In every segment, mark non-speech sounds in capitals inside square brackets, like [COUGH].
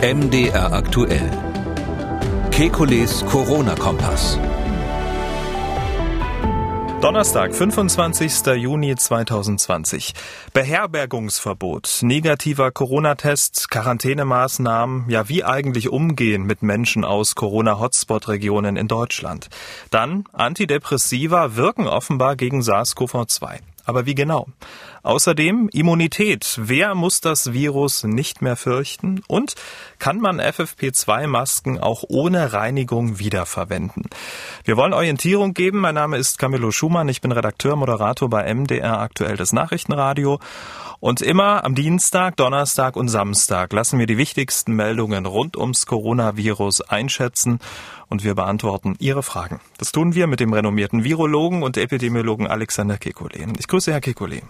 MDR aktuell. Kekules Corona-Kompass. Donnerstag, 25. Juni 2020. Beherbergungsverbot, negativer Corona-Test, Quarantänemaßnahmen, ja wie eigentlich umgehen mit Menschen aus Corona-Hotspot-Regionen in Deutschland. Dann Antidepressiva wirken offenbar gegen SARS-CoV-2. Aber wie genau? Außerdem Immunität. Wer muss das Virus nicht mehr fürchten? Und kann man FFP2-Masken auch ohne Reinigung wiederverwenden? Wir wollen Orientierung geben. Mein Name ist Camillo Schumann. Ich bin Redakteur, Moderator bei MDR Aktuell das Nachrichtenradio. Und immer am Dienstag, Donnerstag und Samstag lassen wir die wichtigsten Meldungen rund ums Coronavirus einschätzen und wir beantworten Ihre Fragen. Das tun wir mit dem renommierten Virologen und Epidemiologen Alexander Kekulé. Ich grüße Herr Kekulé.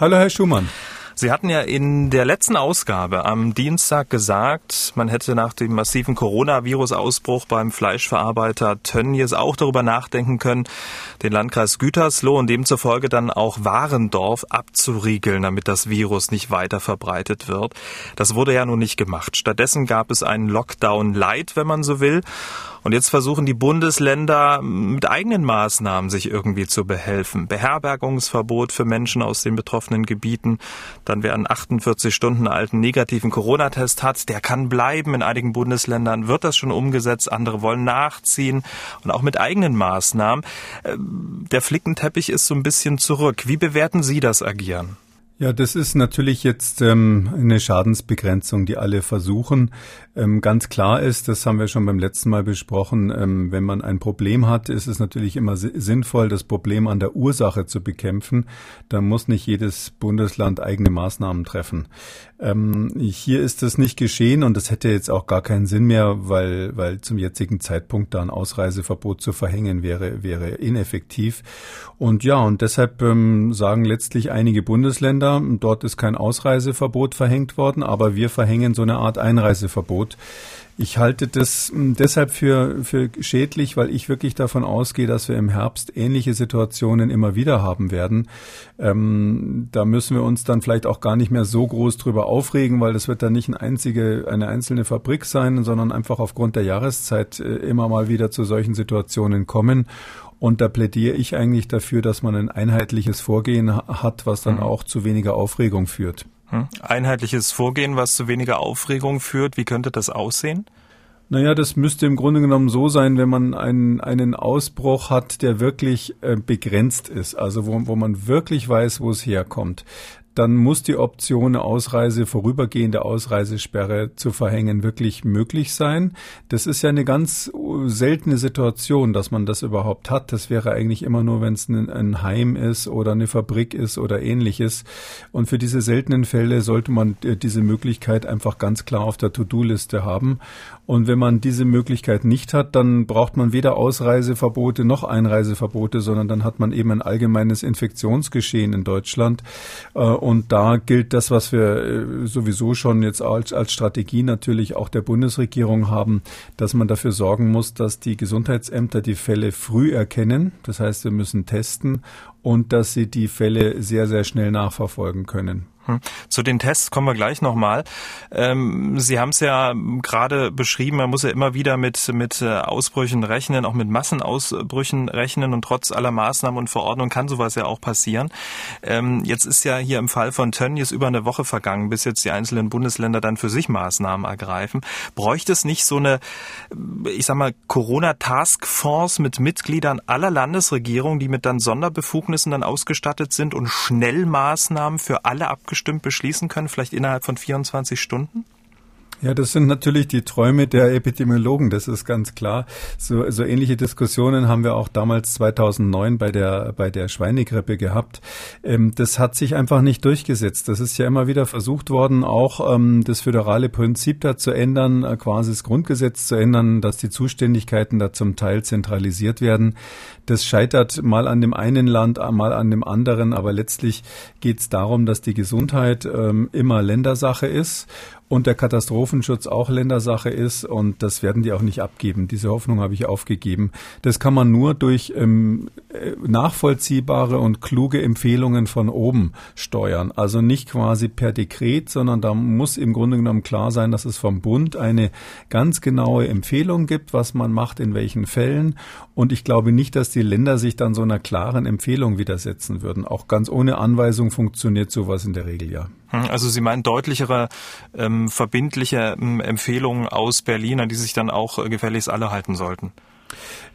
Hallo, Herr Schumann. Sie hatten ja in der letzten Ausgabe am Dienstag gesagt, man hätte nach dem massiven Coronavirus-Ausbruch beim Fleischverarbeiter Tönnies auch darüber nachdenken können, den Landkreis Gütersloh und demzufolge dann auch Warendorf abzuriegeln, damit das Virus nicht weiter verbreitet wird. Das wurde ja nun nicht gemacht. Stattdessen gab es einen Lockdown Light, wenn man so will. Und jetzt versuchen die Bundesländer mit eigenen Maßnahmen sich irgendwie zu behelfen. Beherbergungsverbot für Menschen aus den betroffenen Gebieten. Dann wer einen 48 Stunden alten negativen Corona-Test hat, der kann bleiben. In einigen Bundesländern wird das schon umgesetzt. Andere wollen nachziehen und auch mit eigenen Maßnahmen. Äh, der Flickenteppich ist so ein bisschen zurück. Wie bewerten Sie das Agieren? Ja, das ist natürlich jetzt ähm, eine Schadensbegrenzung, die alle versuchen. Ähm, ganz klar ist, das haben wir schon beim letzten Mal besprochen, ähm, wenn man ein Problem hat, ist es natürlich immer sinnvoll, das Problem an der Ursache zu bekämpfen. Da muss nicht jedes Bundesland eigene Maßnahmen treffen. Ähm, hier ist das nicht geschehen und das hätte jetzt auch gar keinen Sinn mehr, weil, weil zum jetzigen Zeitpunkt da ein Ausreiseverbot zu verhängen wäre, wäre ineffektiv. Und ja, und deshalb ähm, sagen letztlich einige Bundesländer, dort ist kein Ausreiseverbot verhängt worden, aber wir verhängen so eine Art Einreiseverbot. Ich halte das hm, deshalb für, für schädlich, weil ich wirklich davon ausgehe, dass wir im Herbst ähnliche Situationen immer wieder haben werden. Ähm, da müssen wir uns dann vielleicht auch gar nicht mehr so groß drüber aufregen, weil das wird dann nicht eine einzige, eine einzelne Fabrik sein, sondern einfach aufgrund der Jahreszeit äh, immer mal wieder zu solchen Situationen kommen. Und da plädiere ich eigentlich dafür, dass man ein einheitliches Vorgehen hat, was dann mhm. auch zu weniger Aufregung führt. Hm? Einheitliches Vorgehen, was zu weniger Aufregung führt. Wie könnte das aussehen? Naja, das müsste im Grunde genommen so sein, wenn man einen, einen Ausbruch hat, der wirklich äh, begrenzt ist, also wo, wo man wirklich weiß, wo es herkommt dann muss die Option, eine Ausreise, vorübergehende Ausreisesperre zu verhängen, wirklich möglich sein. Das ist ja eine ganz seltene Situation, dass man das überhaupt hat. Das wäre eigentlich immer nur, wenn es ein, ein Heim ist oder eine Fabrik ist oder ähnliches. Und für diese seltenen Fälle sollte man äh, diese Möglichkeit einfach ganz klar auf der To-Do-Liste haben. Und wenn man diese Möglichkeit nicht hat, dann braucht man weder Ausreiseverbote noch Einreiseverbote, sondern dann hat man eben ein allgemeines Infektionsgeschehen in Deutschland. Äh, und da gilt das, was wir äh, sowieso schon jetzt als, als Strategie natürlich auch der Bundesregierung haben, dass man dafür sorgen muss, dass die Gesundheitsämter die Fälle früh erkennen. Das heißt, wir müssen testen und dass sie die Fälle sehr, sehr schnell nachverfolgen können. Hm. Zu den Tests kommen wir gleich nochmal. Ähm, Sie haben es ja gerade beschrieben, man muss ja immer wieder mit, mit äh, Ausbrüchen rechnen, auch mit Massenausbrüchen rechnen und trotz aller Maßnahmen und Verordnungen kann sowas ja auch passieren. Ähm, jetzt ist ja hier im Fall von Tönnies über eine Woche vergangen, bis jetzt die einzelnen Bundesländer dann für sich Maßnahmen ergreifen. Bräuchte es nicht so eine, ich sag mal, Corona-Taskforce mit Mitgliedern aller Landesregierungen, die mit dann Sonderbefugnissen dann ausgestattet sind und schnell Maßnahmen für alle abgeschlossen abgestimmt beschließen können, vielleicht innerhalb von 24 Stunden? Ja, das sind natürlich die Träume der Epidemiologen, das ist ganz klar. So, so ähnliche Diskussionen haben wir auch damals 2009 bei der, bei der Schweinegrippe gehabt. Ähm, das hat sich einfach nicht durchgesetzt. Das ist ja immer wieder versucht worden, auch ähm, das föderale Prinzip da zu ändern, äh, quasi das Grundgesetz zu ändern, dass die Zuständigkeiten da zum Teil zentralisiert werden. Das scheitert mal an dem einen Land, mal an dem anderen, aber letztlich geht es darum, dass die Gesundheit ähm, immer Ländersache ist und der Katastrophenschutz auch Ländersache ist und das werden die auch nicht abgeben. Diese Hoffnung habe ich aufgegeben. Das kann man nur durch ähm, äh, nachvollziehbare und kluge Empfehlungen von oben steuern. Also nicht quasi per Dekret, sondern da muss im Grunde genommen klar sein, dass es vom Bund eine ganz genaue Empfehlung gibt, was man macht in welchen Fällen. Und ich glaube nicht, dass die Länder sich dann so einer klaren Empfehlung widersetzen würden. Auch ganz ohne Anweisung funktioniert sowas in der Regel ja. Hm, also Sie meinen deutlichere, ähm, verbindliche ähm, Empfehlungen aus Berlin, an die sich dann auch äh, gefälligst alle halten sollten?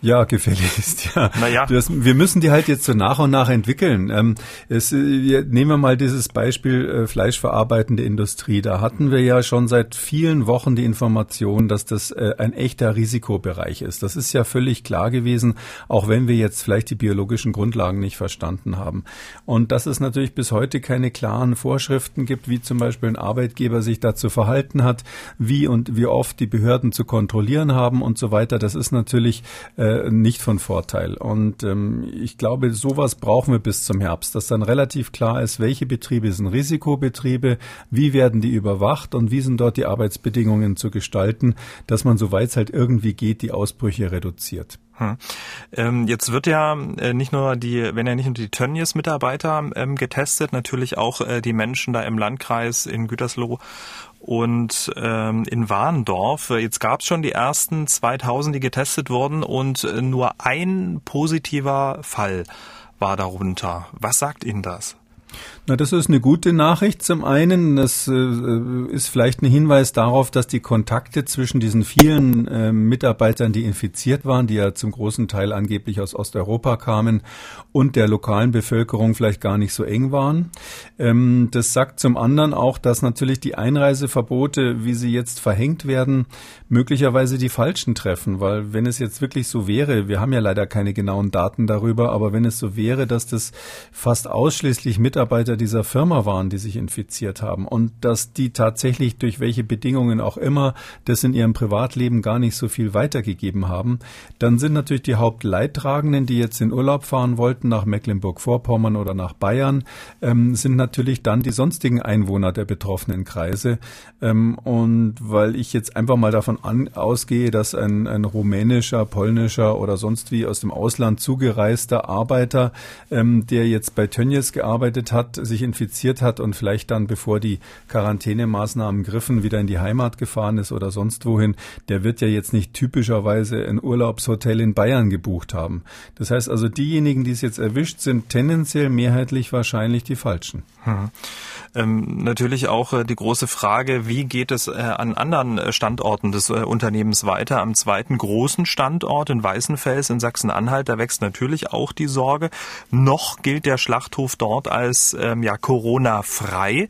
Ja, gefälligst, [LAUGHS] ja. Naja. Das, wir müssen die halt jetzt so nach und nach entwickeln. Ähm, es, wir, nehmen wir mal dieses Beispiel äh, fleischverarbeitende Industrie. Da hatten wir ja schon seit vielen Wochen die Information, dass das äh, ein echter Risikobereich ist. Das ist ja völlig klar gewesen, auch wenn wir jetzt vielleicht die biologischen Grundlagen nicht verstanden haben. Und dass es natürlich bis heute keine klaren Vorschriften gibt, wie zum Beispiel ein Arbeitgeber sich dazu verhalten hat, wie und wie oft die Behörden zu kontrollieren haben und so weiter. Das ist natürlich äh, nicht von Vorteil. Und ähm, ich glaube, sowas brauchen wir bis zum Herbst, dass dann relativ klar ist, welche Betriebe sind Risikobetriebe, wie werden die überwacht und wie sind dort die Arbeitsbedingungen zu gestalten, dass man, soweit es halt irgendwie geht, die Ausbrüche reduziert. Hm. Ähm, jetzt wird ja äh, nicht nur die, wenn ja nicht nur die Tönnies-Mitarbeiter ähm, getestet, natürlich auch äh, die Menschen da im Landkreis in Gütersloh und ähm, in Warndorf. Jetzt gab es schon die ersten 2000, die getestet wurden und äh, nur ein positiver Fall war darunter. Was sagt Ihnen das? Na, das ist eine gute Nachricht. Zum einen, das äh, ist vielleicht ein Hinweis darauf, dass die Kontakte zwischen diesen vielen äh, Mitarbeitern, die infiziert waren, die ja zum großen Teil angeblich aus Osteuropa kamen, und der lokalen Bevölkerung vielleicht gar nicht so eng waren. Ähm, das sagt zum anderen auch, dass natürlich die Einreiseverbote, wie sie jetzt verhängt werden, möglicherweise die falschen treffen, weil wenn es jetzt wirklich so wäre, wir haben ja leider keine genauen Daten darüber, aber wenn es so wäre, dass das fast ausschließlich Mitarbeiter dieser Firma waren, die sich infiziert haben und dass die tatsächlich durch welche Bedingungen auch immer das in ihrem Privatleben gar nicht so viel weitergegeben haben, dann sind natürlich die Hauptleidtragenden, die jetzt in Urlaub fahren wollten nach Mecklenburg-Vorpommern oder nach Bayern, ähm, sind natürlich dann die sonstigen Einwohner der betroffenen Kreise. Ähm, und weil ich jetzt einfach mal davon an, ausgehe, dass ein, ein rumänischer, polnischer oder sonst wie aus dem Ausland zugereister Arbeiter, ähm, der jetzt bei Tönnies gearbeitet hat, sich infiziert hat und vielleicht dann, bevor die Quarantänemaßnahmen griffen, wieder in die Heimat gefahren ist oder sonst wohin, der wird ja jetzt nicht typischerweise ein Urlaubshotel in Bayern gebucht haben. Das heißt also, diejenigen, die es jetzt erwischt, sind tendenziell mehrheitlich wahrscheinlich die falschen. Hm. Ähm, natürlich auch äh, die große Frage, wie geht es äh, an anderen äh, Standorten des äh, Unternehmens weiter? Am zweiten großen Standort in Weißenfels in Sachsen-Anhalt, da wächst natürlich auch die Sorge. Noch gilt der Schlachthof dort als ähm, ja Corona-frei.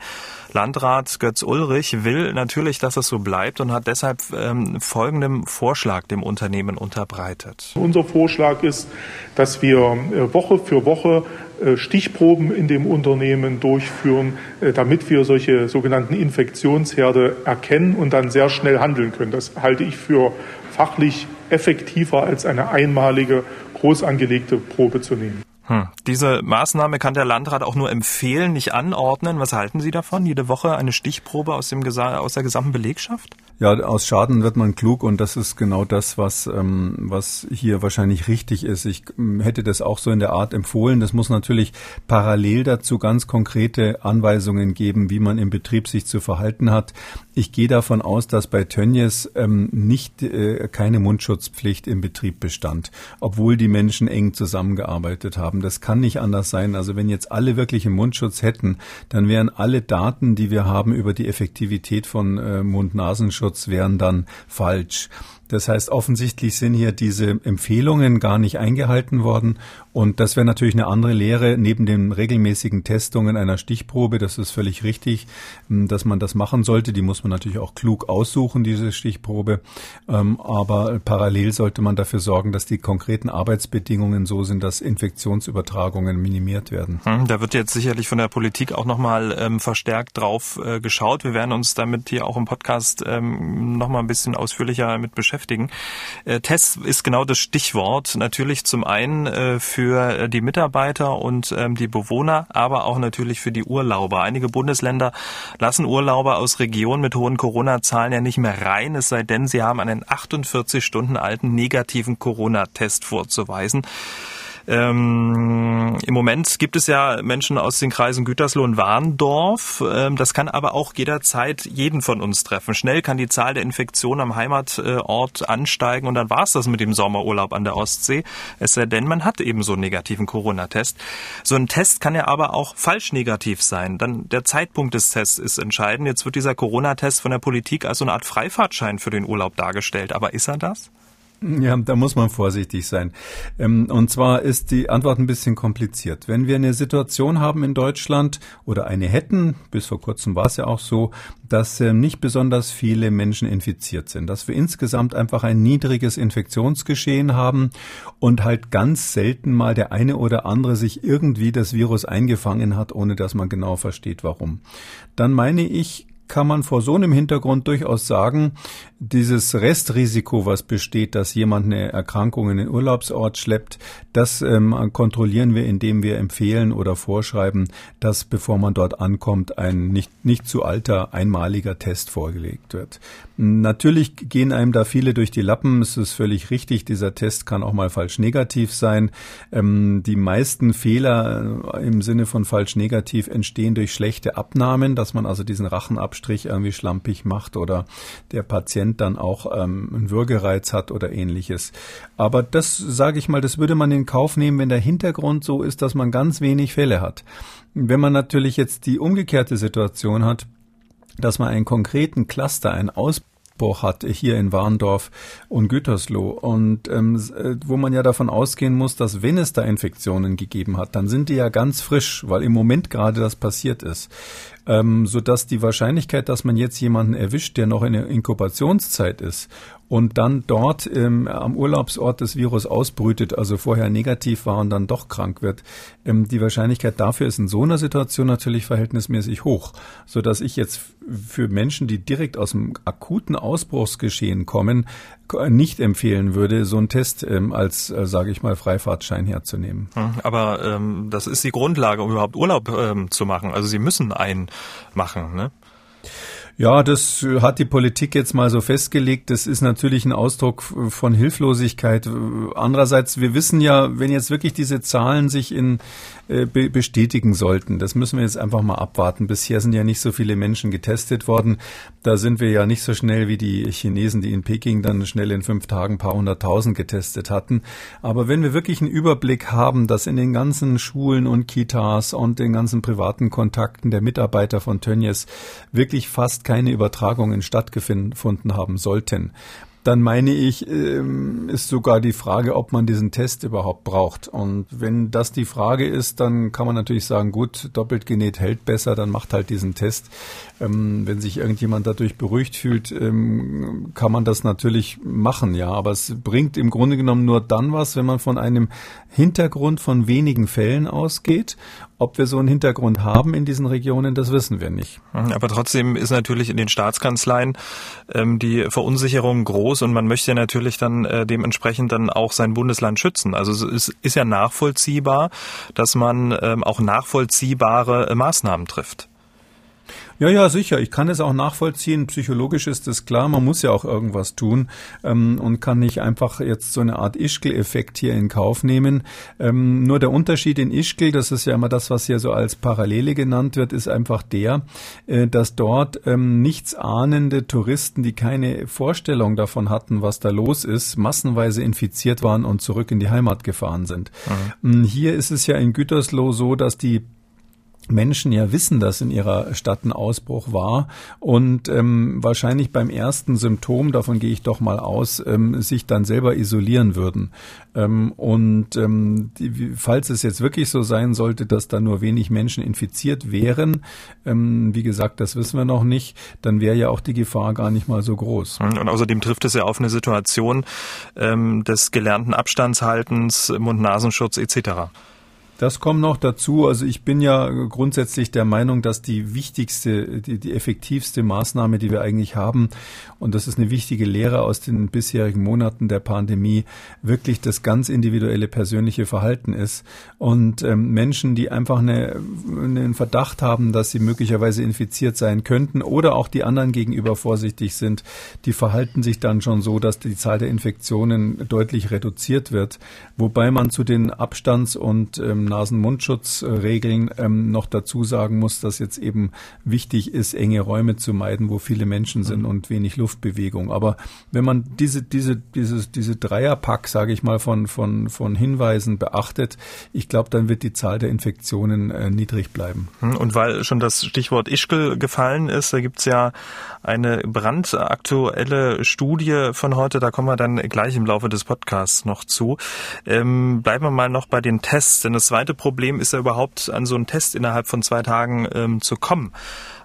Landrat Götz Ulrich will natürlich, dass es so bleibt und hat deshalb ähm, folgendem Vorschlag dem Unternehmen unterbreitet. Unser Vorschlag ist, dass wir äh, Woche für Woche äh, Stichproben in dem Unternehmen durchführen, äh, damit wir solche sogenannten Infektionsherde erkennen und dann sehr schnell handeln können. Das halte ich für fachlich effektiver als eine einmalige groß angelegte Probe zu nehmen. Hm. Diese Maßnahme kann der Landrat auch nur empfehlen, nicht anordnen. Was halten Sie davon? Jede Woche eine Stichprobe aus, dem, aus der gesamten Belegschaft? Ja, aus Schaden wird man klug und das ist genau das, was, ähm, was hier wahrscheinlich richtig ist. Ich ähm, hätte das auch so in der Art empfohlen. Das muss natürlich parallel dazu ganz konkrete Anweisungen geben, wie man im Betrieb sich zu verhalten hat. Ich gehe davon aus, dass bei Tönnies ähm, nicht äh, keine Mundschutzpflicht im Betrieb bestand, obwohl die Menschen eng zusammengearbeitet haben. Das kann nicht anders sein. Also wenn jetzt alle wirklich einen Mundschutz hätten, dann wären alle Daten, die wir haben über die Effektivität von äh, Mund-Nasenschutz Datenschutz wären dann falsch. Das heißt, offensichtlich sind hier diese Empfehlungen gar nicht eingehalten worden. Und das wäre natürlich eine andere Lehre neben den regelmäßigen Testungen einer Stichprobe. Das ist völlig richtig, hm, dass man das machen sollte. Die muss man natürlich auch klug aussuchen, diese Stichprobe. Ähm, aber parallel sollte man dafür sorgen, dass die konkreten Arbeitsbedingungen so sind, dass Infektionsübertragungen minimiert werden. Hm, da wird jetzt sicherlich von der Politik auch nochmal ähm, verstärkt drauf äh, geschaut. Wir werden uns damit hier auch im Podcast ähm, nochmal ein bisschen ausführlicher mit beschäftigen. Äh, Test ist genau das Stichwort. Natürlich zum einen äh, für die Mitarbeiter und ähm, die Bewohner, aber auch natürlich für die Urlauber. Einige Bundesländer lassen Urlauber aus Regionen mit hohen Corona-Zahlen ja nicht mehr rein, es sei denn, sie haben einen 48 Stunden alten negativen Corona-Test vorzuweisen. Ähm, Im Moment gibt es ja Menschen aus den Kreisen Gütersloh und Warndorf. Ähm, das kann aber auch jederzeit jeden von uns treffen. Schnell kann die Zahl der Infektionen am Heimatort ansteigen und dann war es das mit dem Sommerurlaub an der Ostsee. Es sei denn, man hat eben so einen negativen Corona-Test. So ein Test kann ja aber auch falsch negativ sein. Dann der Zeitpunkt des Tests ist entscheidend. Jetzt wird dieser Corona-Test von der Politik als so eine Art Freifahrtschein für den Urlaub dargestellt. Aber ist er das? [LAUGHS] Ja, da muss man vorsichtig sein. Ähm, und zwar ist die Antwort ein bisschen kompliziert. Wenn wir eine Situation haben in Deutschland oder eine hätten, bis vor kurzem war es ja auch so, dass ähm, nicht besonders viele Menschen infiziert sind, dass wir insgesamt einfach ein niedriges Infektionsgeschehen haben und halt ganz selten mal der eine oder andere sich irgendwie das Virus eingefangen hat, ohne dass man genau versteht, warum. Dann meine ich, kann man vor so einem Hintergrund durchaus sagen, dieses Restrisiko, was besteht, dass jemand eine Erkrankung in den Urlaubsort schleppt, das ähm, kontrollieren wir, indem wir empfehlen oder vorschreiben, dass bevor man dort ankommt, ein nicht, nicht zu alter einmaliger Test vorgelegt wird. Natürlich gehen einem da viele durch die Lappen. Es ist völlig richtig. Dieser Test kann auch mal falsch negativ sein. Ähm, die meisten Fehler äh, im Sinne von falsch negativ entstehen durch schlechte Abnahmen, dass man also diesen Rachenabstrich irgendwie schlampig macht oder der Patient dann auch ähm, einen Würgereiz hat oder ähnliches. Aber das sage ich mal, das würde man in Kauf nehmen, wenn der Hintergrund so ist, dass man ganz wenig Fälle hat. Wenn man natürlich jetzt die umgekehrte Situation hat, dass man einen konkreten Cluster, einen Aus Ausbruch hat hier in Warndorf und Gütersloh und ähm, äh, wo man ja davon ausgehen muss, dass wenn es da Infektionen gegeben hat, dann sind die ja ganz frisch, weil im Moment gerade das passiert ist ähm, sodass die Wahrscheinlichkeit, dass man jetzt jemanden erwischt, der noch in der Inkubationszeit ist und dann dort ähm, am Urlaubsort das Virus ausbrütet, also vorher negativ war und dann doch krank wird, ähm, die Wahrscheinlichkeit dafür ist in so einer Situation natürlich verhältnismäßig hoch, so dass ich jetzt für Menschen, die direkt aus dem akuten Ausbruchsgeschehen kommen, nicht empfehlen würde, so einen Test ähm, als, äh, sage ich mal, Freifahrtschein herzunehmen. Hm, aber ähm, das ist die Grundlage, um überhaupt Urlaub ähm, zu machen. Also Sie müssen einen machen, ne? Ja, das hat die Politik jetzt mal so festgelegt. Das ist natürlich ein Ausdruck von Hilflosigkeit. Andererseits, wir wissen ja, wenn jetzt wirklich diese Zahlen sich in äh, bestätigen sollten, das müssen wir jetzt einfach mal abwarten. Bisher sind ja nicht so viele Menschen getestet worden. Da sind wir ja nicht so schnell wie die Chinesen, die in Peking dann schnell in fünf Tagen ein paar hunderttausend getestet hatten. Aber wenn wir wirklich einen Überblick haben, dass in den ganzen Schulen und Kitas und den ganzen privaten Kontakten der Mitarbeiter von Tönnies wirklich fast keine Übertragungen stattgefunden haben sollten, dann meine ich, ähm, ist sogar die Frage, ob man diesen Test überhaupt braucht. Und wenn das die Frage ist, dann kann man natürlich sagen, gut, doppelt genäht hält besser, dann macht halt diesen Test. Ähm, wenn sich irgendjemand dadurch beruhigt fühlt, ähm, kann man das natürlich machen, ja. Aber es bringt im Grunde genommen nur dann was, wenn man von einem Hintergrund von wenigen Fällen ausgeht ob wir so einen Hintergrund haben in diesen Regionen, das wissen wir nicht. Mhm, aber trotzdem ist natürlich in den Staatskanzleien ähm, die Verunsicherung groß und man möchte natürlich dann äh, dementsprechend dann auch sein Bundesland schützen. Also es ist ja nachvollziehbar, dass man ähm, auch nachvollziehbare äh, Maßnahmen trifft. Ja, ja, sicher. Ich kann es auch nachvollziehen. Psychologisch ist es klar. Man muss ja auch irgendwas tun ähm, und kann nicht einfach jetzt so eine Art Ischgl-Effekt hier in Kauf nehmen. Ähm, nur der Unterschied in Ischgl, das ist ja immer das, was hier so als Parallele genannt wird, ist einfach der, äh, dass dort ähm, nichts ahnende Touristen, die keine Vorstellung davon hatten, was da los ist, massenweise infiziert waren und zurück in die Heimat gefahren sind. Mhm. Hier ist es ja in Gütersloh so, dass die Menschen ja wissen, dass in ihrer Stadt ein Ausbruch war und ähm, wahrscheinlich beim ersten Symptom, davon gehe ich doch mal aus, ähm, sich dann selber isolieren würden. Ähm, und ähm, die, falls es jetzt wirklich so sein sollte, dass da nur wenig Menschen infiziert wären, ähm, wie gesagt, das wissen wir noch nicht, dann wäre ja auch die Gefahr gar nicht mal so groß. Und außerdem trifft es ja auf eine Situation ähm, des gelernten Abstandshaltens, Mund-Nasenschutz etc. Das kommt noch dazu. Also ich bin ja grundsätzlich der Meinung, dass die wichtigste, die, die effektivste Maßnahme, die wir eigentlich haben, und das ist eine wichtige Lehre aus den bisherigen Monaten der Pandemie, wirklich das ganz individuelle persönliche Verhalten ist. Und ähm, Menschen, die einfach eine, einen Verdacht haben, dass sie möglicherweise infiziert sein könnten oder auch die anderen gegenüber vorsichtig sind, die verhalten sich dann schon so, dass die Zahl der Infektionen deutlich reduziert wird. Wobei man zu den Abstands- und ähm, Nasen-Mundschutz-Regeln ähm, noch dazu sagen muss, dass jetzt eben wichtig ist, enge Räume zu meiden, wo viele Menschen sind und wenig Luftbewegung. Aber wenn man diese, diese, dieses, diese Dreierpack, sage ich mal, von, von, von Hinweisen beachtet, ich glaube, dann wird die Zahl der Infektionen äh, niedrig bleiben. Hm, und weil schon das Stichwort Ischgl gefallen ist, da gibt's ja eine brandaktuelle Studie von heute, da kommen wir dann gleich im Laufe des Podcasts noch zu. Ähm, bleiben wir mal noch bei den Tests, denn das zweite Problem ist ja überhaupt an so einen Test innerhalb von zwei Tagen ähm, zu kommen.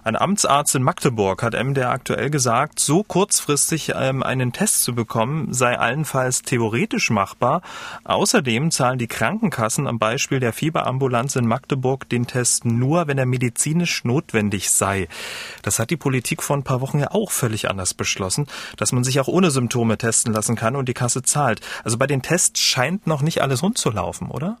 Ein Amtsarzt in Magdeburg hat MDR aktuell gesagt, so kurzfristig ähm, einen Test zu bekommen, sei allenfalls theoretisch machbar. Außerdem zahlen die Krankenkassen am Beispiel der Fieberambulanz in Magdeburg den Test nur, wenn er medizinisch notwendig sei. Das hat die Politik vor ein paar Wochen ja auch völlig anders beschlossen, dass man sich auch ohne Symptome testen lassen kann und die Kasse zahlt. Also bei den Tests scheint noch nicht alles rund zu laufen, oder?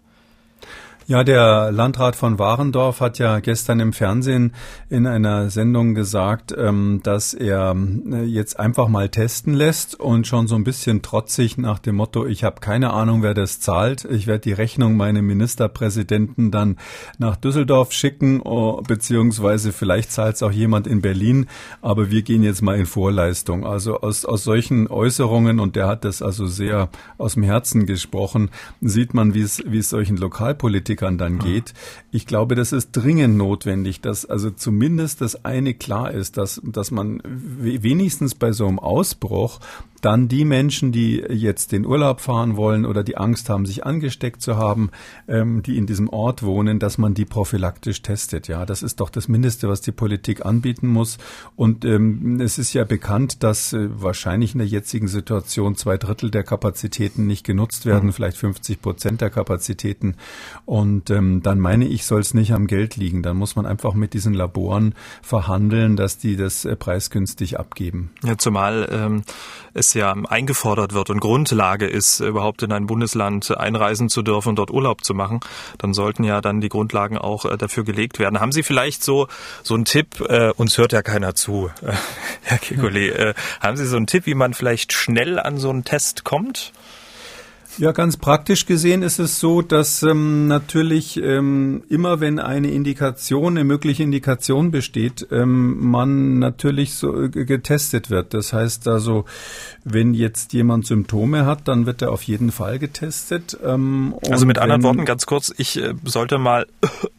Ja, der Landrat von Warendorf hat ja gestern im Fernsehen in einer Sendung gesagt, ähm, dass er äh, jetzt einfach mal testen lässt und schon so ein bisschen trotzig nach dem Motto, ich habe keine Ahnung, wer das zahlt. Ich werde die Rechnung meinem Ministerpräsidenten dann nach Düsseldorf schicken, oh, beziehungsweise vielleicht zahlt es auch jemand in Berlin, aber wir gehen jetzt mal in Vorleistung. Also aus, aus solchen Äußerungen, und der hat das also sehr aus dem Herzen gesprochen, sieht man, wie es, wie es solchen Lokalpolitikern Politikern dann geht. Ich glaube, das ist dringend notwendig, dass also zumindest das eine klar ist, dass, dass man wenigstens bei so einem Ausbruch dann die Menschen, die jetzt den Urlaub fahren wollen oder die Angst haben, sich angesteckt zu haben, ähm, die in diesem Ort wohnen, dass man die prophylaktisch testet. Ja, das ist doch das Mindeste, was die Politik anbieten muss. Und ähm, es ist ja bekannt, dass äh, wahrscheinlich in der jetzigen Situation zwei Drittel der Kapazitäten nicht genutzt werden, mhm. vielleicht 50 Prozent der Kapazitäten. Und ähm, dann meine ich, soll es nicht am Geld liegen. Dann muss man einfach mit diesen Laboren verhandeln, dass die das äh, preisgünstig abgeben. Ja, zumal ähm, es ja eingefordert wird und Grundlage ist, überhaupt in ein Bundesland einreisen zu dürfen und dort Urlaub zu machen, dann sollten ja dann die Grundlagen auch äh, dafür gelegt werden. Haben Sie vielleicht so so einen Tipp? Äh, uns hört ja keiner zu, [LAUGHS] Herr Kekulé. Äh, haben Sie so einen Tipp, wie man vielleicht schnell an so einen Test kommt? Ja, ganz praktisch gesehen ist es so, dass ähm, natürlich ähm, immer, wenn eine Indikation, eine mögliche Indikation besteht, ähm, man natürlich so äh, getestet wird. Das heißt also, wenn jetzt jemand Symptome hat, dann wird er auf jeden Fall getestet. Ähm, also mit anderen Worten, ganz kurz, ich äh, sollte mal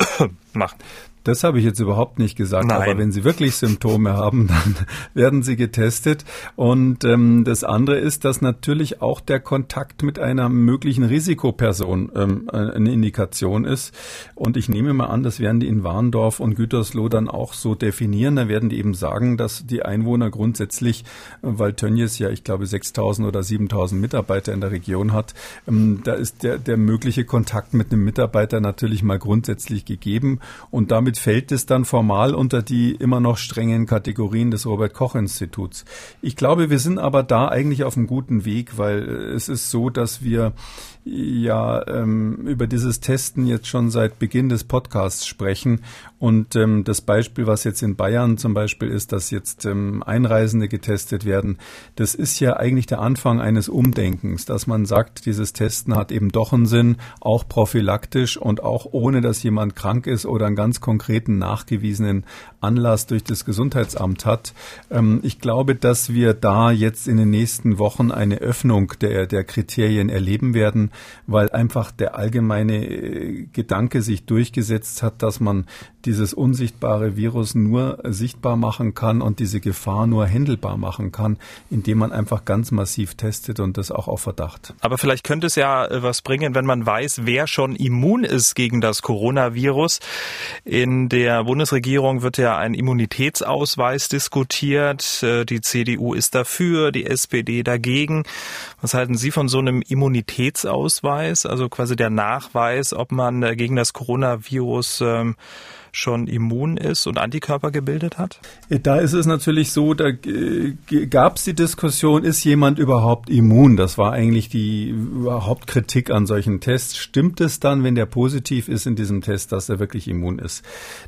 [COUGHS] machen. Das habe ich jetzt überhaupt nicht gesagt. Nein. Aber wenn Sie wirklich Symptome haben, [LAUGHS] dann werden Sie getestet. Und ähm, das andere ist, dass natürlich auch der Kontakt mit einer möglichen Risikoperson ähm, eine Indikation ist. Und ich nehme mal an, das werden die in Warndorf und Gütersloh dann auch so definieren. Da werden die eben sagen, dass die Einwohner grundsätzlich, weil Tönnies ja, ich glaube, 6.000 oder 7.000 Mitarbeiter in der Region hat, ähm, da ist der, der mögliche Kontakt mit einem Mitarbeiter natürlich mal grundsätzlich gegeben. Und damit fällt es dann formal unter die immer noch strengen Kategorien des Robert Koch Instituts. Ich glaube, wir sind aber da eigentlich auf einem guten Weg, weil es ist so, dass wir ja ähm, über dieses Testen jetzt schon seit Beginn des Podcasts sprechen. Und ähm, das Beispiel, was jetzt in Bayern zum Beispiel ist, dass jetzt ähm, Einreisende getestet werden, das ist ja eigentlich der Anfang eines Umdenkens, dass man sagt, dieses Testen hat eben doch einen Sinn, auch prophylaktisch und auch ohne, dass jemand krank ist oder einen ganz konkreten nachgewiesenen Anlass durch das Gesundheitsamt hat. Ähm, ich glaube, dass wir da jetzt in den nächsten Wochen eine Öffnung der, der Kriterien erleben werden weil einfach der allgemeine äh, Gedanke sich durchgesetzt hat, dass man dieses unsichtbare Virus nur sichtbar machen kann und diese Gefahr nur händelbar machen kann, indem man einfach ganz massiv testet und das auch auf Verdacht. Aber vielleicht könnte es ja äh, was bringen, wenn man weiß, wer schon immun ist gegen das Coronavirus. In der Bundesregierung wird ja ein Immunitätsausweis diskutiert. Äh, die CDU ist dafür, die SPD dagegen. Was halten Sie von so einem Immunitätsausweis? Ausweis, also quasi der Nachweis, ob man äh, gegen das Coronavirus ähm, schon immun ist und Antikörper gebildet hat? Da ist es natürlich so, da gab es die Diskussion, ist jemand überhaupt immun? Das war eigentlich die Hauptkritik an solchen Tests. Stimmt es dann, wenn der positiv ist in diesem Test, dass er wirklich immun ist?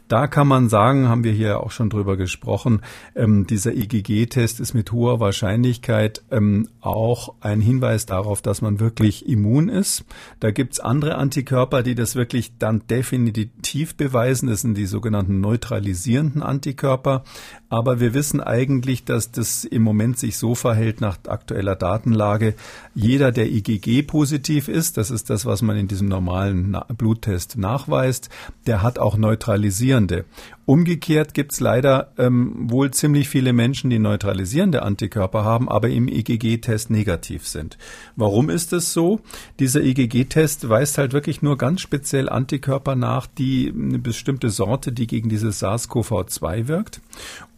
Da kann man sagen, haben wir hier auch schon drüber gesprochen, ähm, dieser IgG-Test ist mit hoher Wahrscheinlichkeit ähm, auch ein Hinweis darauf, dass man wirklich immun ist. Da gibt's andere Antikörper, die das wirklich dann definitiv beweisen. Das sind die sogenannten neutralisierenden Antikörper. Aber wir wissen eigentlich, dass das im Moment sich so verhält nach aktueller Datenlage. Jeder, der IgG positiv ist, das ist das, was man in diesem normalen Bluttest nachweist, der hat auch neutralisierende. Umgekehrt gibt's leider ähm, wohl ziemlich viele Menschen, die neutralisierende Antikörper haben, aber im IgG-Test negativ sind. Warum ist es so? Dieser IgG-Test weist halt wirklich nur ganz speziell Antikörper nach, die eine bestimmte Sorte, die gegen dieses SARS-CoV-2 wirkt.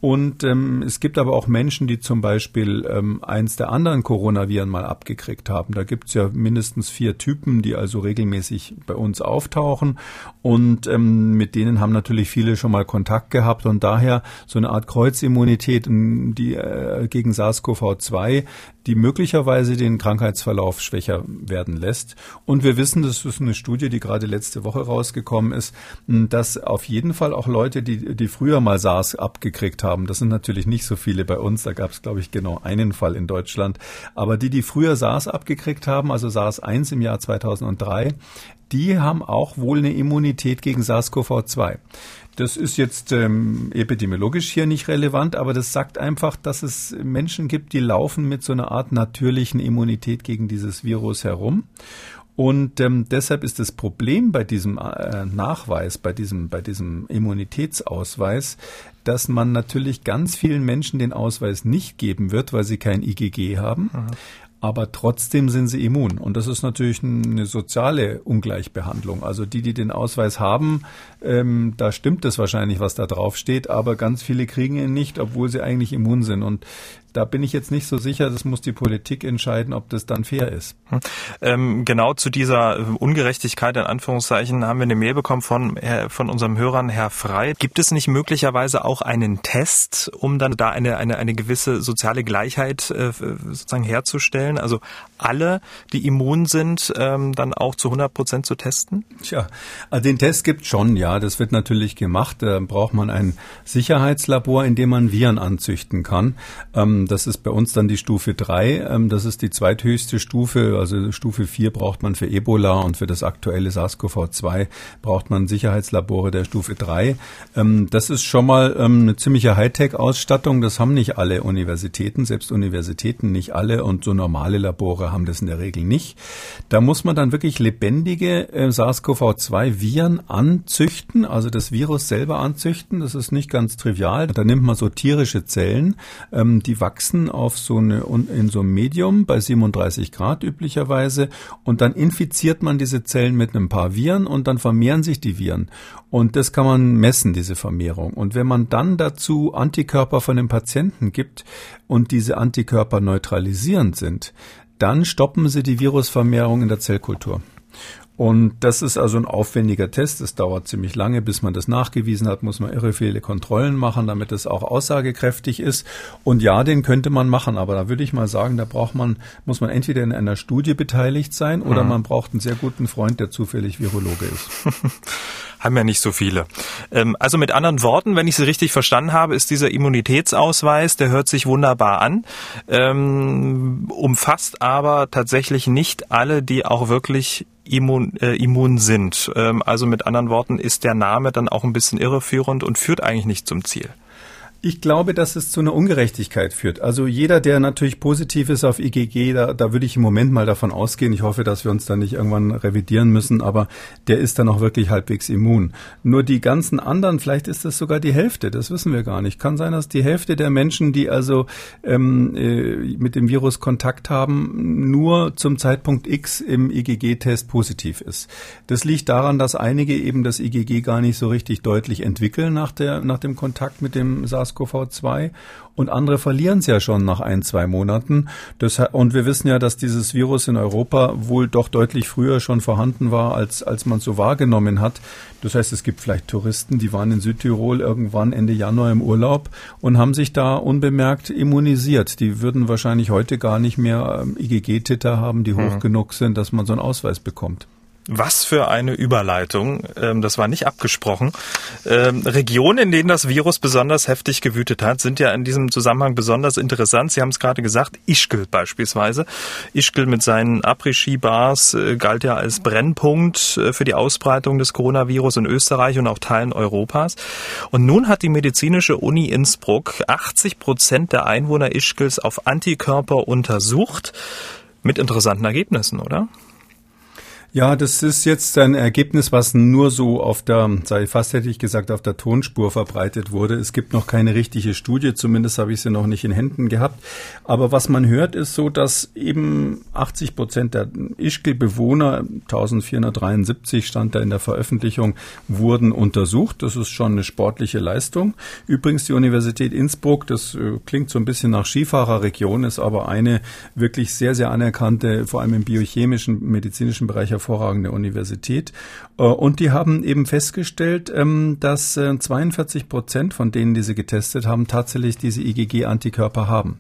Und ähm, es gibt aber auch Menschen, die zum Beispiel ähm, eins der anderen Coronaviren mal abgekriegt haben. Da gibt's ja mindestens vier Typen, die also regelmäßig bei uns auftauchen. Und ähm, mit denen haben natürlich viele schon mal Kontakt gehabt und daher so eine Art Kreuzimmunität die, äh, gegen SARS-CoV-2, die möglicherweise den Krankheitsverlauf schwächer werden lässt. Und wir wissen, das ist eine Studie, die gerade letzte Woche rausgekommen ist, dass auf jeden Fall auch Leute, die, die früher mal SARS abgekriegt haben, das sind natürlich nicht so viele bei uns, da gab es, glaube ich, genau einen Fall in Deutschland, aber die, die früher SARS abgekriegt haben, also SARS 1 im Jahr 2003, die haben auch wohl eine Immunität gegen SARS-CoV-2. Das ist jetzt ähm, epidemiologisch hier nicht relevant, aber das sagt einfach, dass es Menschen gibt, die laufen mit so einer Art natürlichen Immunität gegen dieses Virus herum. Und ähm, deshalb ist das Problem bei diesem äh, Nachweis, bei diesem, bei diesem Immunitätsausweis, dass man natürlich ganz vielen Menschen den Ausweis nicht geben wird, weil sie kein IgG haben. Mhm aber trotzdem sind sie immun. Und das ist natürlich eine soziale Ungleichbehandlung. Also die, die den Ausweis haben, ähm, da stimmt es wahrscheinlich, was da drauf steht, aber ganz viele kriegen ihn nicht, obwohl sie eigentlich immun sind. Und da bin ich jetzt nicht so sicher, das muss die Politik entscheiden, ob das dann fair ist. Hm. Ähm, genau zu dieser Ungerechtigkeit in Anführungszeichen haben wir eine Mail bekommen von, von unserem Hörern Herr Frei. Gibt es nicht möglicherweise auch einen Test, um dann da eine, eine, eine gewisse soziale Gleichheit äh, sozusagen herzustellen? Also alle, die immun sind, ähm, dann auch zu 100 Prozent zu testen? Tja, also den Test gibt schon, ja. Das wird natürlich gemacht. Da braucht man ein Sicherheitslabor, in dem man Viren anzüchten kann. Ähm, das ist bei uns dann die Stufe 3. Ähm, das ist die zweithöchste Stufe. Also Stufe 4 braucht man für Ebola und für das aktuelle SARS-CoV-2 braucht man Sicherheitslabore der Stufe 3. Ähm, das ist schon mal ähm, eine ziemliche Hightech-Ausstattung. Das haben nicht alle Universitäten, selbst Universitäten nicht alle und so normale Labore haben das in der Regel nicht. Da muss man dann wirklich lebendige äh, SARS-CoV-2-Viren anzüchten, also das Virus selber anzüchten. Das ist nicht ganz trivial. Da nimmt man so tierische Zellen, die wachsen auf so eine, in so einem Medium bei 37 Grad üblicherweise und dann infiziert man diese Zellen mit ein paar Viren und dann vermehren sich die Viren. Und das kann man messen, diese Vermehrung. Und wenn man dann dazu Antikörper von dem Patienten gibt und diese Antikörper neutralisierend sind, dann stoppen sie die Virusvermehrung in der Zellkultur. Und das ist also ein aufwendiger Test. Es dauert ziemlich lange, bis man das nachgewiesen hat, muss man irre viele Kontrollen machen, damit es auch aussagekräftig ist. Und ja, den könnte man machen, aber da würde ich mal sagen, da braucht man, muss man entweder in einer Studie beteiligt sein oder mhm. man braucht einen sehr guten Freund, der zufällig Virologe ist. [LAUGHS] haben ja nicht so viele. Ähm, also mit anderen Worten, wenn ich Sie richtig verstanden habe, ist dieser Immunitätsausweis, der hört sich wunderbar an, ähm, umfasst aber tatsächlich nicht alle, die auch wirklich immun, äh, immun sind. Ähm, also mit anderen Worten ist der Name dann auch ein bisschen irreführend und führt eigentlich nicht zum Ziel. Ich glaube, dass es zu einer Ungerechtigkeit führt. Also jeder, der natürlich positiv ist auf IgG, da, da würde ich im Moment mal davon ausgehen. Ich hoffe, dass wir uns da nicht irgendwann revidieren müssen, aber der ist dann auch wirklich halbwegs immun. Nur die ganzen anderen, vielleicht ist das sogar die Hälfte, das wissen wir gar nicht. Kann sein, dass die Hälfte der Menschen, die also ähm, äh, mit dem Virus Kontakt haben, nur zum Zeitpunkt X im IgG-Test positiv ist. Das liegt daran, dass einige eben das IgG gar nicht so richtig deutlich entwickeln nach, der, nach dem Kontakt mit dem SARS SARS-CoV-2 und andere verlieren es ja schon nach ein, zwei Monaten. Das, und wir wissen ja, dass dieses Virus in Europa wohl doch deutlich früher schon vorhanden war, als, als man es so wahrgenommen hat. Das heißt, es gibt vielleicht Touristen, die waren in Südtirol irgendwann Ende Januar im Urlaub und haben sich da unbemerkt immunisiert. Die würden wahrscheinlich heute gar nicht mehr ähm, IgG-Titter haben, die hoch mhm. genug sind, dass man so einen Ausweis bekommt. Was für eine Überleitung. Ähm, das war nicht abgesprochen. Ähm, Regionen, in denen das Virus besonders heftig gewütet hat, sind ja in diesem Zusammenhang besonders interessant. Sie haben es gerade gesagt, Ischgl beispielsweise. Ischgl mit seinen Après-Ski-Bars äh, galt ja als Brennpunkt äh, für die Ausbreitung des Coronavirus in Österreich und auch Teilen Europas. Und nun hat die medizinische Uni Innsbruck 80 Prozent der Einwohner Ischgls auf Antikörper untersucht. Mit interessanten Ergebnissen, oder? Ja, das ist jetzt ein Ergebnis, was nur so auf der, sei fast hätte ich gesagt, auf der Tonspur verbreitet wurde. Es gibt noch keine richtige Studie, zumindest habe ich sie noch nicht in Händen gehabt. Aber was man hört, ist so, dass eben 80 Prozent der Ischgl-Bewohner, 1473 stand da in der Veröffentlichung, wurden untersucht. Das ist schon eine sportliche Leistung. Übrigens die Universität Innsbruck, das äh, klingt so ein bisschen nach Skifahrerregion, ist aber eine wirklich sehr, sehr anerkannte, vor allem im biochemischen, medizinischen Bereich hervorragende Universität. Äh, und die haben eben festgestellt, ähm, dass 42 äh, Prozent von denen, die sie getestet haben, tatsächlich diese IgG-Antikörper haben.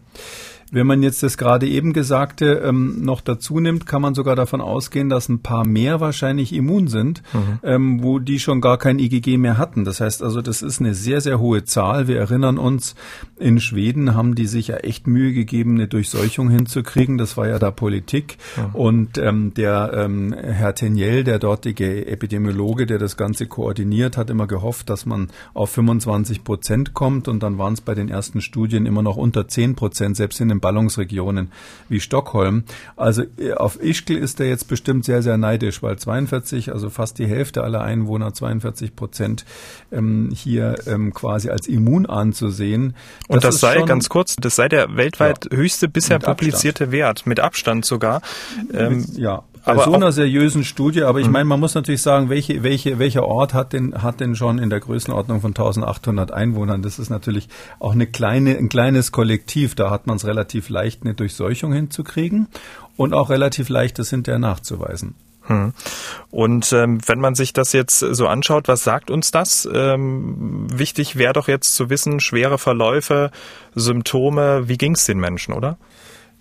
Wenn man jetzt das gerade eben Gesagte ähm, noch dazu nimmt, kann man sogar davon ausgehen, dass ein paar mehr wahrscheinlich immun sind, mhm. ähm, wo die schon gar kein IgG mehr hatten. Das heißt also, das ist eine sehr, sehr hohe Zahl. Wir erinnern uns, in Schweden haben die sich ja echt Mühe gegeben, eine Durchseuchung hinzukriegen. Das war ja da Politik. Mhm. Und ähm, der ähm, Herr Teniel, der dortige Epidemiologe, der das Ganze koordiniert, hat immer gehofft, dass man auf 25 Prozent kommt. Und dann waren es bei den ersten Studien immer noch unter 10 Prozent, selbst in den Ballungsregionen wie Stockholm. Also äh, auf Ischgl ist er jetzt bestimmt sehr, sehr neidisch, weil 42, also fast die Hälfte aller Einwohner, 42 Prozent ähm, hier ähm, quasi als immun anzusehen. Das Und das sei, schon, ganz kurz, das sei der weltweit ja, höchste bisher publizierte Abstand. Wert, mit Abstand sogar. Ähm, ja, bei aber so einer seriösen Studie, aber ich mhm. meine, man muss natürlich sagen, welche, welche, welcher Ort hat denn, hat denn schon in der Größenordnung von 1800 Einwohnern? Das ist natürlich auch eine kleine, ein kleines Kollektiv. Da hat man es relativ leicht, eine Durchseuchung hinzukriegen und auch relativ leicht, das hinterher nachzuweisen. Hm. Und ähm, wenn man sich das jetzt so anschaut, was sagt uns das? Ähm, wichtig wäre doch jetzt zu wissen, schwere Verläufe, Symptome, wie ging es den Menschen, oder?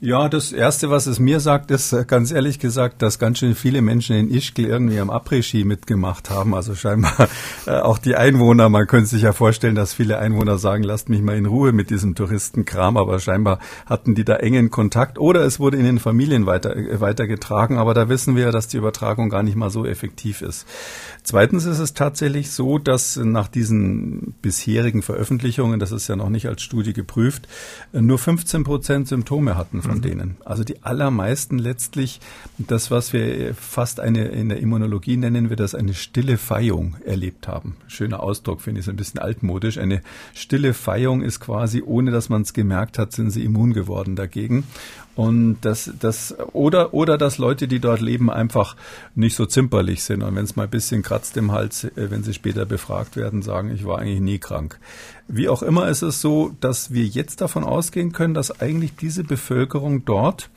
Ja, das Erste, was es mir sagt, ist äh, ganz ehrlich gesagt, dass ganz schön viele Menschen in Ischgl irgendwie am Après-Ski mitgemacht haben. Also scheinbar [LAUGHS] äh, auch die Einwohner. Man könnte sich ja vorstellen, dass viele Einwohner sagen, lasst mich mal in Ruhe mit diesem Touristenkram. Aber scheinbar hatten die da engen Kontakt oder es wurde in den Familien weiter, äh, weitergetragen. Aber da wissen wir ja, dass die Übertragung gar nicht mal so effektiv ist. Zweitens ist es tatsächlich so, dass nach diesen bisherigen Veröffentlichungen, das ist ja noch nicht als Studie geprüft, nur 15 Prozent Symptome hatten von mhm. denen. Also die allermeisten letztlich das, was wir fast eine in der Immunologie nennen wir das eine stille Feihung erlebt haben. Schöner Ausdruck, finde ich, ist ein bisschen altmodisch. Eine stille Feihung ist quasi, ohne dass man es gemerkt hat, sind sie immun geworden dagegen. Und das, das, oder, oder dass Leute, die dort leben, einfach nicht so zimperlich sind. Und wenn es mal ein bisschen kratzt im Hals, äh, wenn sie später befragt werden, sagen, ich war eigentlich nie krank. Wie auch immer ist es so, dass wir jetzt davon ausgehen können, dass eigentlich diese Bevölkerung dort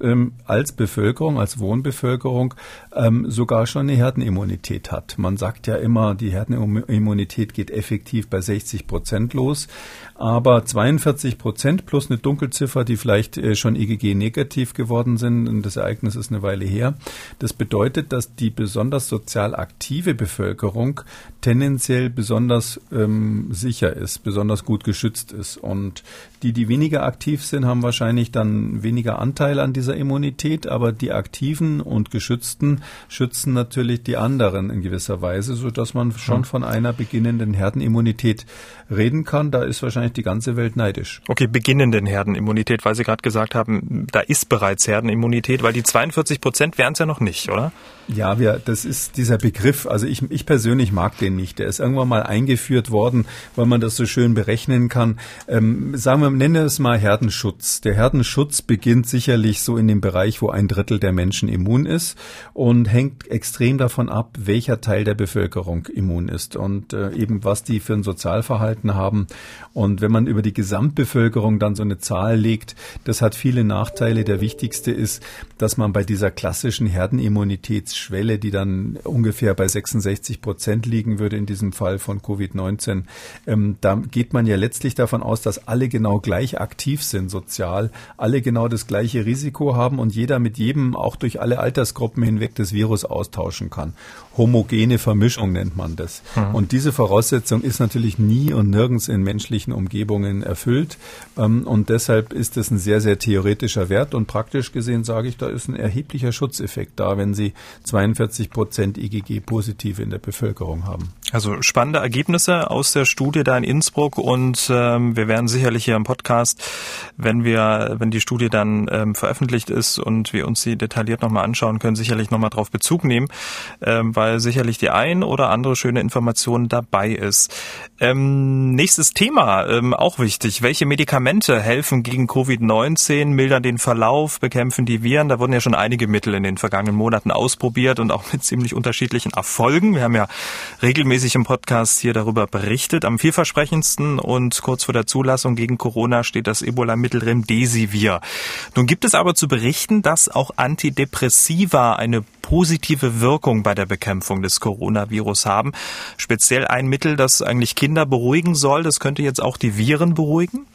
ähm, als Bevölkerung, als Wohnbevölkerung ähm, sogar schon eine Herdenimmunität hat. Man sagt ja immer, die Herdenimmunität geht effektiv bei 60 Prozent los, aber 42 Prozent plus eine Dunkelziffer, die vielleicht äh, schon EGG negativ geworden sind, und das Ereignis ist eine Weile her. Das bedeutet, dass die besonders sozial aktive Bevölkerung tendenziell besonders ähm, sicher ist, besonders gut geschützt ist. Und die, die weniger aktiv sind, haben wahrscheinlich dann weniger Anteil an dieser Immunität, aber die Aktiven und Geschützten schützen natürlich die anderen in gewisser Weise, so dass man schon von einer beginnenden Herdenimmunität reden kann. Da ist wahrscheinlich die ganze Welt neidisch. Okay, beginnenden Herdenimmunität, weil Sie gerade gesagt haben, da ist bereits Herdenimmunität, weil die 42 Prozent wären es ja noch nicht, oder? Ja, wir, das ist dieser Begriff. Also ich, ich persönlich mag den nicht. Der ist irgendwann mal eingeführt worden, weil man das so schön berechnen kann. Ähm, sagen wir, nenne es mal Herdenschutz. Der Herdenschutz beginnt sicherlich so in dem Bereich, wo ein Drittel der Menschen immun ist und hängt extrem davon ab, welcher Teil der Bevölkerung immun ist und äh, eben was die für ein Sozialverhalten haben. Und wenn man über die Gesamtbevölkerung dann so eine Zahl legt, das hat viele Nachteile. Der wichtigste ist, dass man bei dieser klassischen Herdenimmunitätsschwelle, die dann ungefähr bei 66 Prozent liegen würde in diesem Fall von Covid-19, ähm, da geht man ja letztlich davon aus, dass alle genau gleich aktiv sind sozial, alle genau das gleiche Risiko haben und jeder mit jedem auch durch alle Altersgruppen hinweg das Virus austauschen kann. Homogene Vermischung nennt man das. Mhm. Und diese Voraussetzung ist natürlich nie und nirgends in menschlichen Umgebungen erfüllt. Ähm, und deshalb ist es ein sehr, sehr theoretischer Wert. Und praktisch gesehen sage ich, da ist ein erheblicher Schutzeffekt da, wenn Sie 42 Prozent IgG positive in der Bevölkerung haben. Also spannende Ergebnisse aus der Studie da in Innsbruck und ähm, wir werden sicherlich hier im Podcast, wenn wir, wenn die Studie dann ähm, veröffentlicht ist und wir uns sie detailliert nochmal anschauen können, sicherlich nochmal drauf Bezug nehmen, ähm, weil sicherlich die ein oder andere schöne Information dabei ist. Ähm, nächstes Thema, ähm, auch wichtig. Welche Medikamente helfen gegen Covid-19, mildern den Verlauf, bekämpfen die Viren? Da wurden ja schon einige Mittel in den vergangenen Monaten ausprobiert und auch mit ziemlich unterschiedlichen Erfolgen. Wir haben ja regelmäßig im Podcast hier darüber berichtet. Am vielversprechendsten und kurz vor der Zulassung gegen Corona steht das Ebola-Mittel Remdesivir. Nun gibt es aber zu berichten, dass auch Antidepressiva eine positive Wirkung bei der Bekämpfung des Coronavirus haben. Speziell ein Mittel, das eigentlich Kinder beruhigen soll. Das könnte jetzt auch die Viren beruhigen?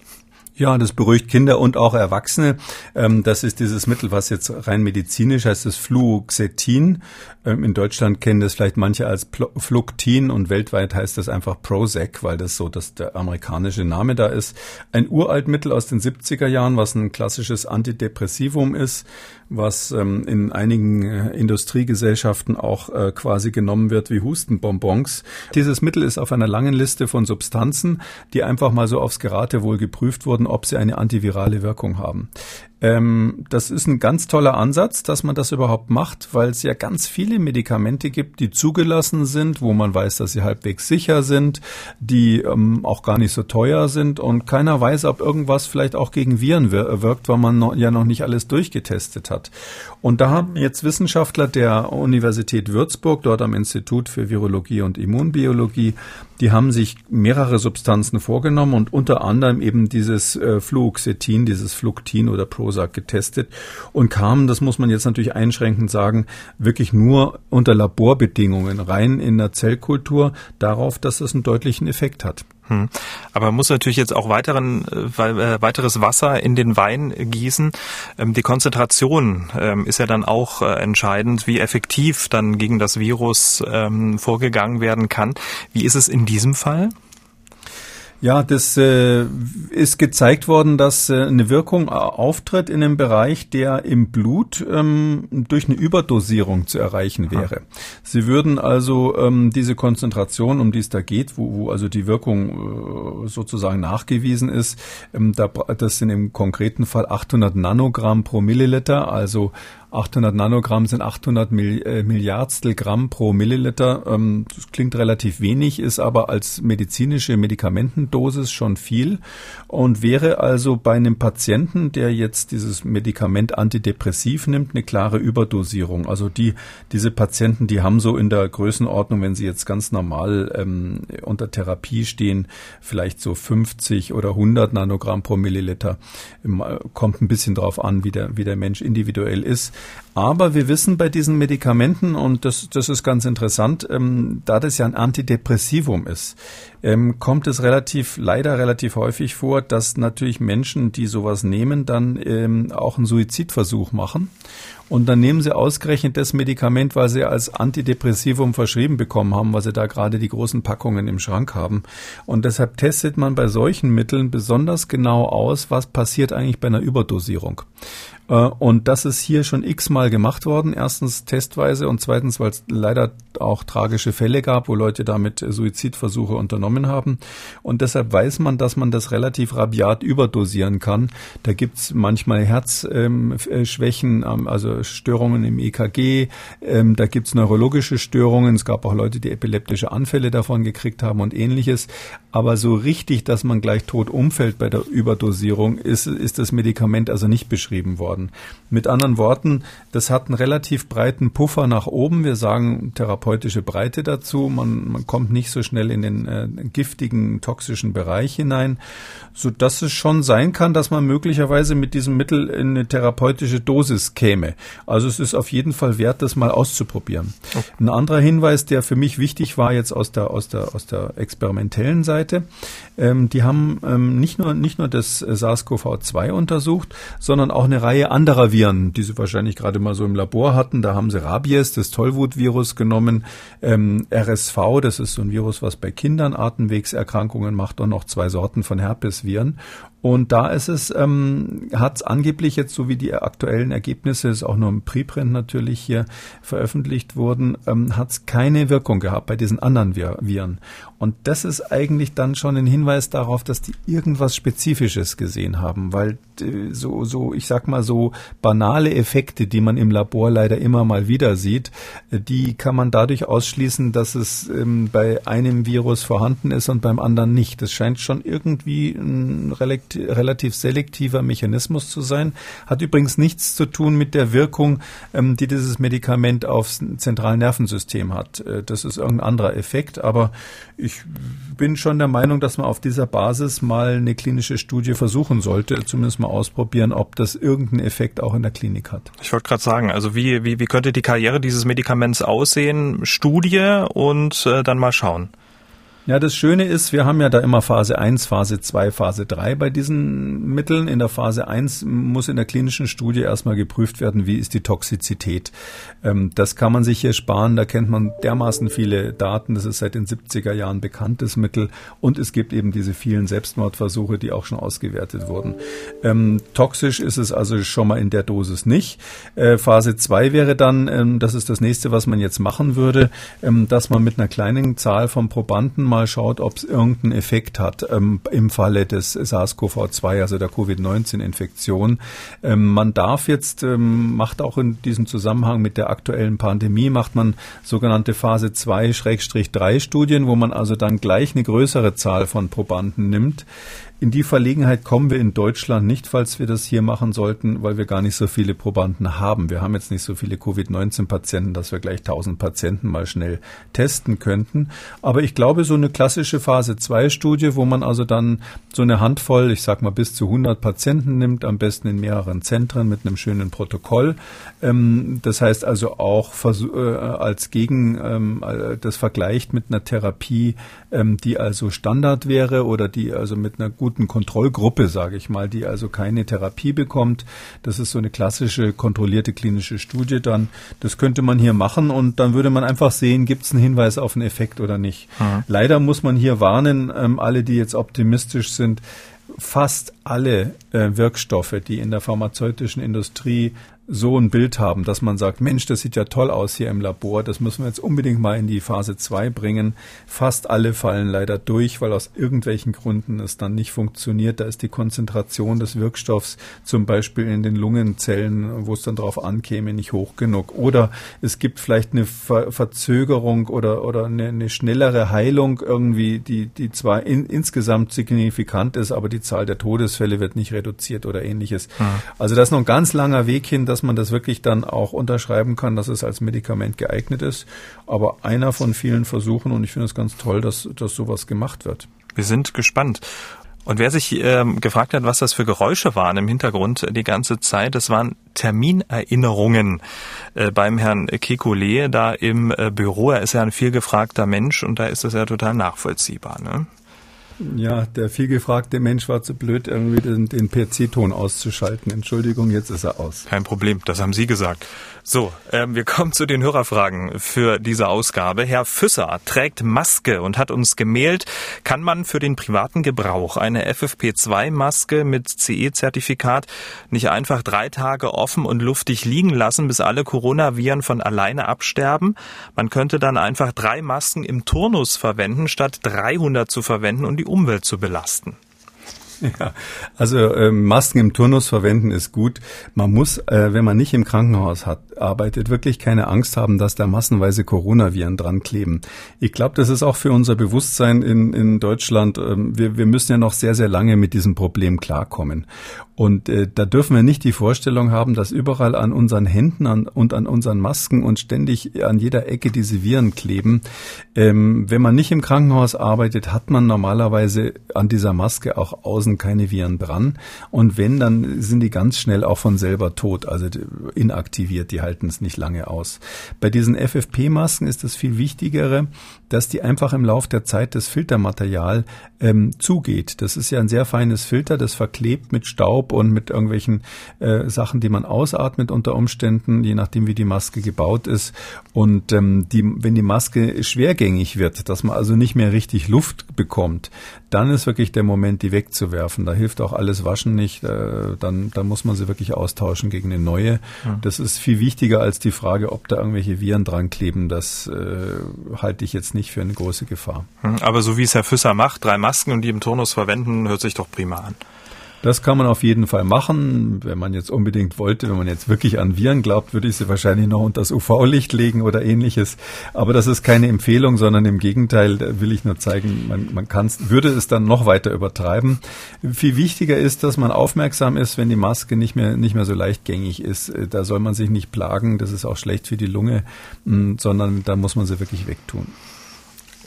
Ja, das beruhigt Kinder und auch Erwachsene. Ähm, das ist dieses Mittel, was jetzt rein medizinisch heißt, das Fluoxetin. Ähm, in Deutschland kennen das vielleicht manche als Fluctin und weltweit heißt das einfach Prozac, weil das so dass der amerikanische Name da ist. Ein uralt Mittel aus den 70er Jahren, was ein klassisches Antidepressivum ist, was ähm, in einigen äh, Industriegesellschaften auch äh, quasi genommen wird wie Hustenbonbons. Dieses Mittel ist auf einer langen Liste von Substanzen, die einfach mal so aufs Geratewohl geprüft wurden, ob sie eine antivirale Wirkung haben. Ähm, das ist ein ganz toller Ansatz, dass man das überhaupt macht, weil es ja ganz viele Medikamente gibt, die zugelassen sind, wo man weiß, dass sie halbwegs sicher sind, die ähm, auch gar nicht so teuer sind und keiner weiß, ob irgendwas vielleicht auch gegen Viren wirkt, weil man noch, ja noch nicht alles durchgetestet hat. Und da haben jetzt Wissenschaftler der Universität Würzburg, dort am Institut für Virologie und Immunbiologie, die haben sich mehrere Substanzen vorgenommen und unter anderem eben dieses äh, Fluoxetin, dieses Fluctin oder Prozac getestet und kamen, das muss man jetzt natürlich einschränkend sagen, wirklich nur unter Laborbedingungen rein in der Zellkultur darauf, dass es einen deutlichen Effekt hat. Hm. Aber man muss natürlich jetzt auch weiteren, äh, äh, weiteres Wasser in den Wein gießen. Ähm, die Konzentration ähm, ist ja dann auch äh, entscheidend, wie effektiv dann gegen das Virus ähm, vorgegangen werden kann. Wie ist es in diesem Fall? Ja, das äh, ist gezeigt worden, dass äh, eine Wirkung auftritt in einem Bereich, der im Blut ähm, durch eine Überdosierung zu erreichen wäre. Aha. Sie würden also ähm, diese Konzentration, um die es da geht, wo, wo also die Wirkung äh, sozusagen nachgewiesen ist, ähm, da, das sind im konkreten Fall 800 Nanogramm pro Milliliter, also 800 Nanogramm sind 800 äh, Milliardstel Gramm pro Milliliter. Ähm, das klingt relativ wenig, ist aber als medizinische Medikamentendosis schon viel und wäre also bei einem Patienten, der jetzt dieses Medikament antidepressiv nimmt, eine klare Überdosierung. Also die, diese Patienten, die haben so in der Größenordnung, wenn sie jetzt ganz normal ähm, unter Therapie stehen, vielleicht so 50 oder 100 Nanogramm pro Milliliter. Ähm, kommt ein bisschen drauf an, wie der, wie der Mensch individuell ist. Aber wir wissen bei diesen Medikamenten, und das, das ist ganz interessant, ähm, da das ja ein Antidepressivum ist, ähm, kommt es relativ, leider relativ häufig vor, dass natürlich Menschen, die sowas nehmen, dann ähm, auch einen Suizidversuch machen. Und dann nehmen sie ausgerechnet das Medikament, weil sie als Antidepressivum verschrieben bekommen haben, weil sie da gerade die großen Packungen im Schrank haben. Und deshalb testet man bei solchen Mitteln besonders genau aus, was passiert eigentlich bei einer Überdosierung. Äh, und das ist hier schon x-mal gemacht worden. Erstens testweise und zweitens, weil es leider auch tragische Fälle gab, wo Leute damit Suizidversuche unternommen haben. Und deshalb weiß man, dass man das relativ rabiat überdosieren kann. Da gibt's manchmal Herzschwächen, ähm, also Störungen im EKG. Ähm, da gibt's neurologische Störungen. Es gab auch Leute, die epileptische Anfälle davon gekriegt haben und ähnliches. Aber so richtig, dass man gleich tot umfällt bei der Überdosierung, ist, ist das Medikament also nicht beschrieben worden. Mit anderen Worten, das hat einen relativ breiten Puffer nach oben. Wir sagen therapeutische Breite dazu. Man, man kommt nicht so schnell in den äh, giftigen, toxischen Bereich hinein, so dass es schon sein kann, dass man möglicherweise mit diesem Mittel in eine therapeutische Dosis käme. Also es ist auf jeden Fall wert, das mal auszuprobieren. Okay. Ein anderer Hinweis, der für mich wichtig war jetzt aus der, aus der, aus der experimentellen Seite, ähm, die haben ähm, nicht nur, nicht nur das SARS-CoV-2 untersucht, sondern auch eine Reihe anderer Viren, die sie wahrscheinlich gerade mal so im Labor hatten. Da haben sie Rabies, das Tollwut-Virus genommen, ähm, RSV, das ist so ein Virus, was bei Kindern Atemwegserkrankungen macht und noch zwei Sorten von Herpesviren. Und da ist es, ähm, hat es angeblich jetzt, so wie die aktuellen Ergebnisse, ist auch nur im Preprint natürlich hier veröffentlicht wurden, ähm, hat es keine Wirkung gehabt bei diesen anderen Viren. Und das ist eigentlich dann schon ein Hinweis darauf, dass die irgendwas Spezifisches gesehen haben, weil äh, so, so, ich sag mal so banale Effekte, die man im Labor leider immer mal wieder sieht, äh, die kann man dadurch ausschließen, dass es ähm, bei einem Virus vorhanden ist und beim anderen nicht. Das scheint schon irgendwie ein relativ selektiver Mechanismus zu sein. Hat übrigens nichts zu tun mit der Wirkung, ähm, die dieses Medikament aufs zentrale Nervensystem hat. Äh, das ist irgendein anderer Effekt, aber ich bin schon der Meinung, dass man auf dieser Basis mal eine klinische Studie versuchen sollte, zumindest mal ausprobieren, ob das irgendeinen Effekt auch in der Klinik hat. Ich wollte gerade sagen, also wie, wie, wie könnte die Karriere dieses Medikaments aussehen? Studie und äh, dann mal schauen. Ja, das Schöne ist, wir haben ja da immer Phase 1, Phase 2, Phase 3 bei diesen Mitteln. In der Phase 1 muss in der klinischen Studie erstmal geprüft werden, wie ist die Toxizität. Ähm, das kann man sich hier sparen, da kennt man dermaßen viele Daten. Das ist seit den 70er Jahren bekanntes Mittel und es gibt eben diese vielen Selbstmordversuche, die auch schon ausgewertet wurden. Ähm, toxisch ist es also schon mal in der Dosis nicht. Äh, Phase 2 wäre dann, ähm, das ist das nächste, was man jetzt machen würde, dass man mit einer kleinen Zahl von Probanden mal schaut, ob es irgendeinen Effekt hat ähm, im Falle des SARS-CoV-2, also der Covid-19-Infektion. Ähm, man darf jetzt, ähm, macht auch in diesem Zusammenhang mit der aktuellen Pandemie, macht man sogenannte Phase 2-3 Studien, wo man also dann gleich eine größere Zahl von Probanden nimmt. In die Verlegenheit kommen wir in Deutschland nicht, falls wir das hier machen sollten, weil wir gar nicht so viele Probanden haben. Wir haben jetzt nicht so viele Covid-19-Patienten, dass wir gleich 1000 Patienten mal schnell testen könnten. Aber ich glaube, so eine klassische Phase-2-Studie, wo man also dann so eine Handvoll, ich sag mal bis zu 100 Patienten nimmt, am besten in mehreren Zentren mit einem schönen Protokoll. Ähm, das heißt also auch äh, als Gegen, ähm, äh, das vergleicht mit einer Therapie, ähm, die also Standard wäre oder die also mit einer guten guten Kontrollgruppe, sage ich mal, die also keine Therapie bekommt. Das ist so eine klassische kontrollierte klinische Studie dann. Das könnte man hier machen und dann würde man einfach sehen, gibt es einen Hinweis auf einen Effekt oder nicht. Mhm. Leider muss man hier warnen, ähm, alle, die jetzt optimistisch sind, fast alle äh, Wirkstoffe, die in der pharmazeutischen Industrie so ein Bild haben, dass man sagt, Mensch, das sieht ja toll aus hier im Labor, das müssen wir jetzt unbedingt mal in die Phase 2 bringen. Fast alle fallen leider durch, weil aus irgendwelchen Gründen es dann nicht funktioniert. Da ist die Konzentration des Wirkstoffs zum Beispiel in den Lungenzellen, wo es dann drauf ankäme, nicht hoch genug. Oder es gibt vielleicht eine Ver Verzögerung oder, oder eine, eine, schnellere Heilung irgendwie, die, die zwar in, insgesamt signifikant ist, aber die Zahl der Todesfälle wird nicht reduziert oder ähnliches. Mhm. Also das ist noch ein ganz langer Weg hin, dass man das wirklich dann auch unterschreiben kann, dass es als Medikament geeignet ist. Aber einer von vielen Versuchen und ich finde es ganz toll, dass, dass sowas gemacht wird. Wir sind gespannt. Und wer sich ähm, gefragt hat, was das für Geräusche waren im Hintergrund die ganze Zeit, das waren Terminerinnerungen äh, beim Herrn Kekulé da im äh, Büro. Er ist ja ein viel gefragter Mensch und da ist das ja total nachvollziehbar. Ne? Ja, der vielgefragte Mensch war zu blöd, irgendwie den, den PC-Ton auszuschalten. Entschuldigung, jetzt ist er aus. Kein Problem, das haben Sie gesagt. So, ähm, wir kommen zu den Hörerfragen für diese Ausgabe. Herr Füsser trägt Maske und hat uns gemailt, kann man für den privaten Gebrauch eine FFP2-Maske mit CE-Zertifikat nicht einfach drei Tage offen und luftig liegen lassen, bis alle Coronaviren von alleine absterben? Man könnte dann einfach drei Masken im Turnus verwenden, statt 300 zu verwenden und die Umwelt zu belasten. Ja, also ähm, Masken im Turnus verwenden ist gut. Man muss, äh, wenn man nicht im Krankenhaus hat, arbeitet, wirklich keine Angst haben, dass da massenweise Coronaviren dran kleben. Ich glaube, das ist auch für unser Bewusstsein in, in Deutschland. Ähm, wir, wir müssen ja noch sehr, sehr lange mit diesem Problem klarkommen. Und äh, da dürfen wir nicht die Vorstellung haben, dass überall an unseren Händen an, und an unseren Masken und ständig an jeder Ecke diese Viren kleben. Ähm, wenn man nicht im Krankenhaus arbeitet, hat man normalerweise an dieser Maske auch außen keine Viren dran. Und wenn, dann sind die ganz schnell auch von selber tot, also inaktiviert, die halten es nicht lange aus. Bei diesen FFP-Masken ist das viel Wichtigere, dass die einfach im Lauf der Zeit das Filtermaterial ähm, zugeht. Das ist ja ein sehr feines Filter, das verklebt mit Staub und mit irgendwelchen äh, Sachen, die man ausatmet unter Umständen, je nachdem wie die Maske gebaut ist. Und ähm, die, wenn die Maske schwergängig wird, dass man also nicht mehr richtig Luft bekommt, dann ist wirklich der Moment, die wegzuwerfen. Da hilft auch alles Waschen nicht. Äh, dann, dann muss man sie wirklich austauschen gegen eine neue. Ja. Das ist viel wichtiger als die Frage, ob da irgendwelche Viren dran kleben. Das äh, halte ich jetzt nicht für eine große Gefahr. Hm, aber so wie es Herr Füsser macht, drei Masken und die im Turnus verwenden, hört sich doch prima an. Das kann man auf jeden Fall machen. Wenn man jetzt unbedingt wollte, wenn man jetzt wirklich an Viren glaubt, würde ich sie wahrscheinlich noch unter das UV-Licht legen oder ähnliches. Aber das ist keine Empfehlung, sondern im Gegenteil, da will ich nur zeigen, man, man kann würde es dann noch weiter übertreiben. Viel wichtiger ist, dass man aufmerksam ist, wenn die Maske nicht mehr, nicht mehr so leichtgängig ist. Da soll man sich nicht plagen. Das ist auch schlecht für die Lunge, mm, sondern da muss man sie wirklich wegtun.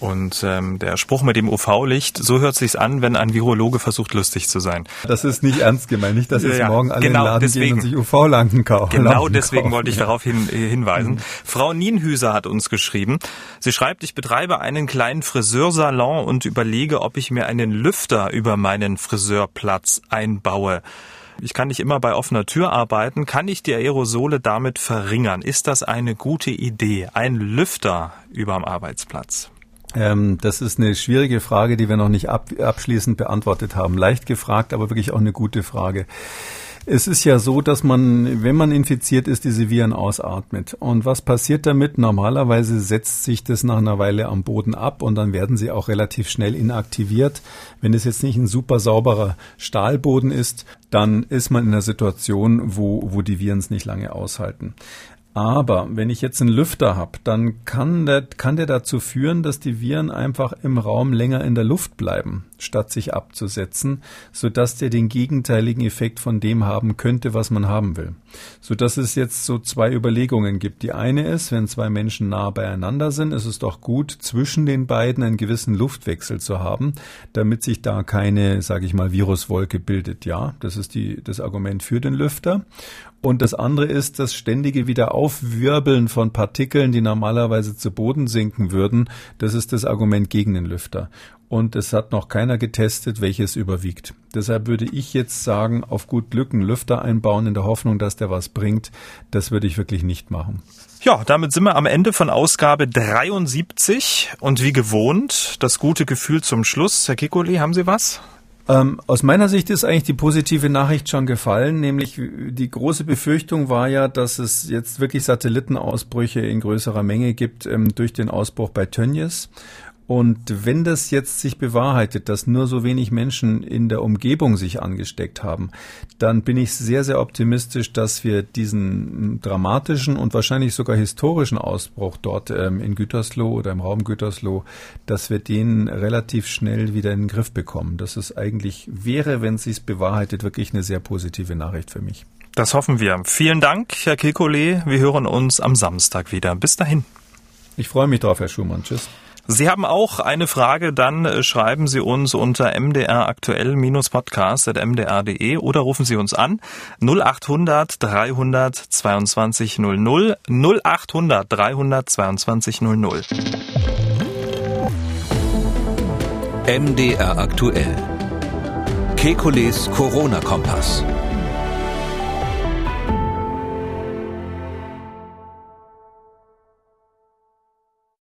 Und ähm, der Spruch mit dem UV-Licht, so hört sich's an, wenn ein Virologe versucht, lustig zu sein. Das ist nicht ernst gemeint, nicht, dass jetzt ja, morgen alle genau, in den Laden deswegen, gehen und sich UV-Lampen kaufen. Genau deswegen kaufen, wollte ich darauf hin, äh, hinweisen. Mhm. Frau Nienhüser hat uns geschrieben. Sie schreibt, ich betreibe einen kleinen Friseursalon und überlege, ob ich mir einen Lüfter über meinen Friseurplatz einbaue. Ich kann nicht immer bei offener Tür arbeiten. Kann ich die Aerosole damit verringern? Ist das eine gute Idee? Ein Lüfter überm Arbeitsplatz? Ähm, das ist eine schwierige Frage, die wir noch nicht ab, abschließend beantwortet haben. Leicht gefragt, aber wirklich auch eine gute Frage. Es ist ja so, dass man, wenn man infiziert ist, diese Viren ausatmet. Und was passiert damit? Normalerweise setzt sich das nach einer Weile am Boden ab und dann werden sie auch relativ schnell inaktiviert. Wenn es jetzt nicht ein super sauberer Stahlboden ist, dann ist man in einer Situation, wo, wo die Viren es nicht lange aushalten. Aber wenn ich jetzt einen Lüfter habe, dann kann der, kann der dazu führen, dass die Viren einfach im Raum länger in der Luft bleiben, statt sich abzusetzen, sodass der den gegenteiligen Effekt von dem haben könnte, was man haben will. Sodass es jetzt so zwei Überlegungen gibt. Die eine ist, wenn zwei Menschen nah beieinander sind, ist es doch gut, zwischen den beiden einen gewissen Luftwechsel zu haben, damit sich da keine, sage ich mal, Viruswolke bildet. Ja, das ist die, das Argument für den Lüfter. Und das andere ist das ständige Wiederaufwirbeln von Partikeln, die normalerweise zu Boden sinken würden. Das ist das Argument gegen den Lüfter. Und es hat noch keiner getestet, welches überwiegt. Deshalb würde ich jetzt sagen, auf gut Glück einen Lüfter einbauen in der Hoffnung, dass der was bringt. Das würde ich wirklich nicht machen. Ja, damit sind wir am Ende von Ausgabe 73 und wie gewohnt das gute Gefühl zum Schluss. Herr Kikoli, haben Sie was? Ähm, aus meiner Sicht ist eigentlich die positive Nachricht schon gefallen, nämlich die große Befürchtung war ja, dass es jetzt wirklich Satellitenausbrüche in größerer Menge gibt ähm, durch den Ausbruch bei Tönnies. Und wenn das jetzt sich bewahrheitet, dass nur so wenig Menschen in der Umgebung sich angesteckt haben, dann bin ich sehr, sehr optimistisch, dass wir diesen dramatischen und wahrscheinlich sogar historischen Ausbruch dort ähm, in Gütersloh oder im Raum Gütersloh, dass wir den relativ schnell wieder in den Griff bekommen. Das ist eigentlich wäre, wenn es sich bewahrheitet, wirklich eine sehr positive Nachricht für mich. Das hoffen wir. Vielen Dank, Herr Kilkole. Wir hören uns am Samstag wieder. Bis dahin. Ich freue mich drauf, Herr Schumann. Tschüss. Sie haben auch eine Frage, dann äh, schreiben Sie uns unter mdraktuell-podcast.mdr.de oder rufen Sie uns an 0800 322 00 0800 322 00. MDR aktuell. Kekules Corona-Kompass.